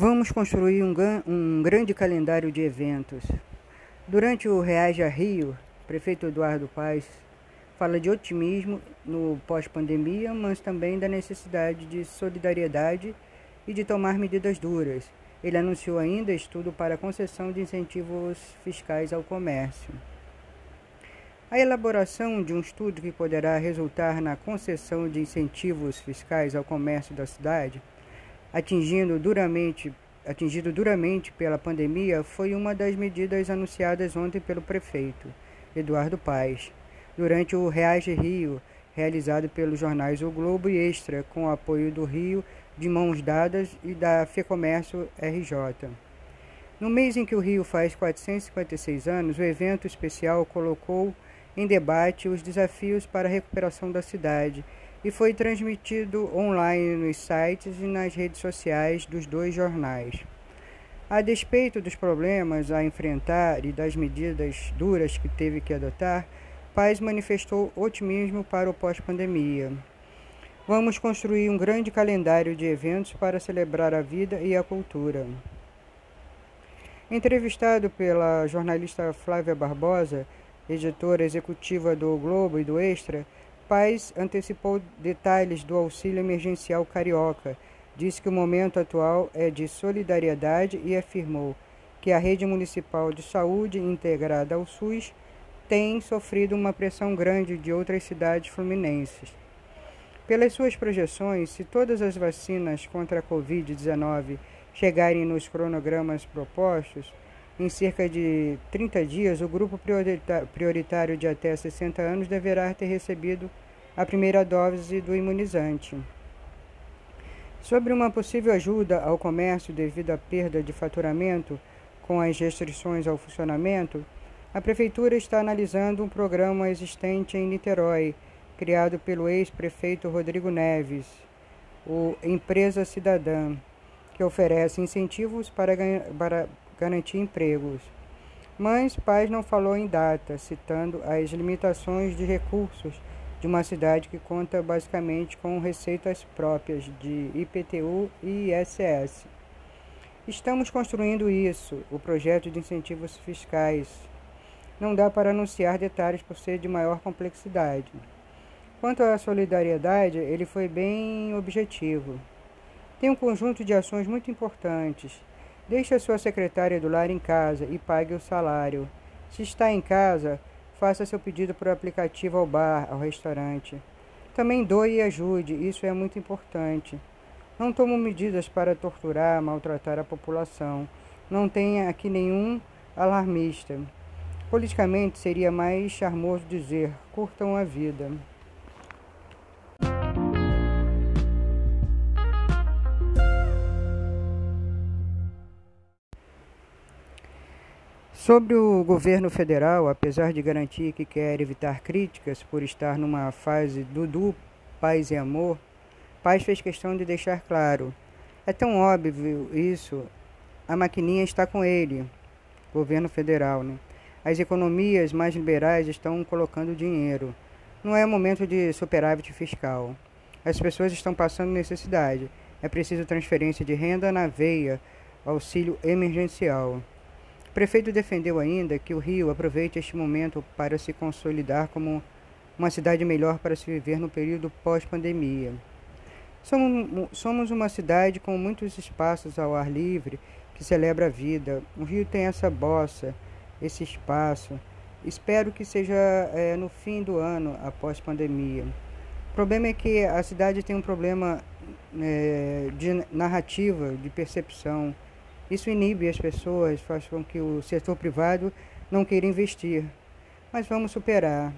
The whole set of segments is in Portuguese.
Vamos construir um, um grande calendário de eventos. Durante o Reaja Rio, prefeito Eduardo Paes fala de otimismo no pós-pandemia, mas também da necessidade de solidariedade e de tomar medidas duras. Ele anunciou ainda estudo para concessão de incentivos fiscais ao comércio. A elaboração de um estudo que poderá resultar na concessão de incentivos fiscais ao comércio da cidade atingindo duramente, atingido duramente pela pandemia, foi uma das medidas anunciadas ontem pelo prefeito Eduardo Paes, durante o Reage Rio, realizado pelos jornais O Globo e Extra, com o apoio do Rio de Mãos Dadas e da FEComércio RJ. No mês em que o Rio faz 456 anos, o evento especial colocou em debate os desafios para a recuperação da cidade e foi transmitido online nos sites e nas redes sociais dos dois jornais. A despeito dos problemas a enfrentar e das medidas duras que teve que adotar, Paz manifestou otimismo para o pós-pandemia. Vamos construir um grande calendário de eventos para celebrar a vida e a cultura. Entrevistado pela jornalista Flávia Barbosa, editora executiva do Globo e do Extra, Paz antecipou detalhes do auxílio emergencial carioca, disse que o momento atual é de solidariedade e afirmou que a rede municipal de saúde integrada ao SUS tem sofrido uma pressão grande de outras cidades fluminenses. Pelas suas projeções, se todas as vacinas contra a Covid-19 chegarem nos cronogramas propostos, em cerca de 30 dias, o grupo prioritário de até 60 anos deverá ter recebido a primeira dose do imunizante. Sobre uma possível ajuda ao comércio devido à perda de faturamento com as restrições ao funcionamento, a Prefeitura está analisando um programa existente em Niterói, criado pelo ex-prefeito Rodrigo Neves, o Empresa Cidadã, que oferece incentivos para, para garantir empregos. Mas Paz não falou em data, citando as limitações de recursos de uma cidade que conta basicamente com receitas próprias de IPTU e ISS. Estamos construindo isso, o projeto de incentivos fiscais. Não dá para anunciar detalhes por ser de maior complexidade. Quanto à solidariedade, ele foi bem objetivo. Tem um conjunto de ações muito importantes Deixe a sua secretária do lar em casa e pague o salário. Se está em casa, faça seu pedido por aplicativo ao bar, ao restaurante. Também doe e ajude, isso é muito importante. Não tomo medidas para torturar, maltratar a população. Não tenha aqui nenhum alarmista. Politicamente seria mais charmoso dizer: curtam a vida. Sobre o governo federal, apesar de garantir que quer evitar críticas por estar numa fase Dudu, paz e amor, Paz fez questão de deixar claro: é tão óbvio isso, a maquininha está com ele, governo federal, né? As economias mais liberais estão colocando dinheiro. Não é momento de superávit fiscal. As pessoas estão passando necessidade. É preciso transferência de renda na veia, auxílio emergencial. Prefeito defendeu ainda que o Rio aproveite este momento para se consolidar como uma cidade melhor para se viver no período pós-pandemia. Somos uma cidade com muitos espaços ao ar livre que celebra a vida. O Rio tem essa bossa, esse espaço. Espero que seja é, no fim do ano, após pandemia. O problema é que a cidade tem um problema é, de narrativa, de percepção. Isso inibe as pessoas, faz com que o setor privado não queira investir. Mas vamos superar.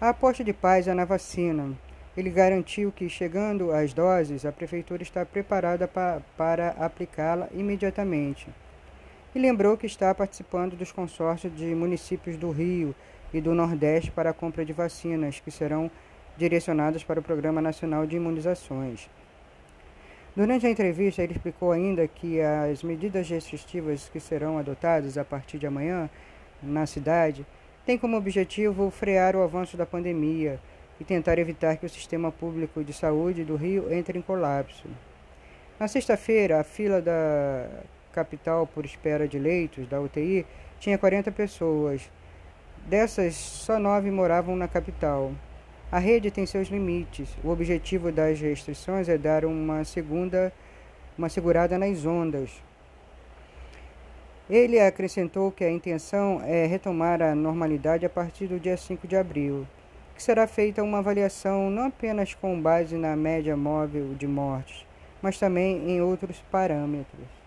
A aposta de paz é na vacina. Ele garantiu que, chegando às doses, a prefeitura está preparada pa para aplicá-la imediatamente. E lembrou que está participando dos consórcios de municípios do Rio e do Nordeste para a compra de vacinas, que serão direcionadas para o Programa Nacional de Imunizações. Durante a entrevista, ele explicou ainda que as medidas restritivas que serão adotadas a partir de amanhã na cidade têm como objetivo frear o avanço da pandemia e tentar evitar que o sistema público de saúde do Rio entre em colapso. Na sexta-feira, a fila da capital por espera de leitos da UTI tinha 40 pessoas. Dessas, só nove moravam na capital. A rede tem seus limites. O objetivo das restrições é dar uma segunda, uma segurada nas ondas. Ele acrescentou que a intenção é retomar a normalidade a partir do dia 5 de abril, que será feita uma avaliação não apenas com base na média móvel de mortes, mas também em outros parâmetros.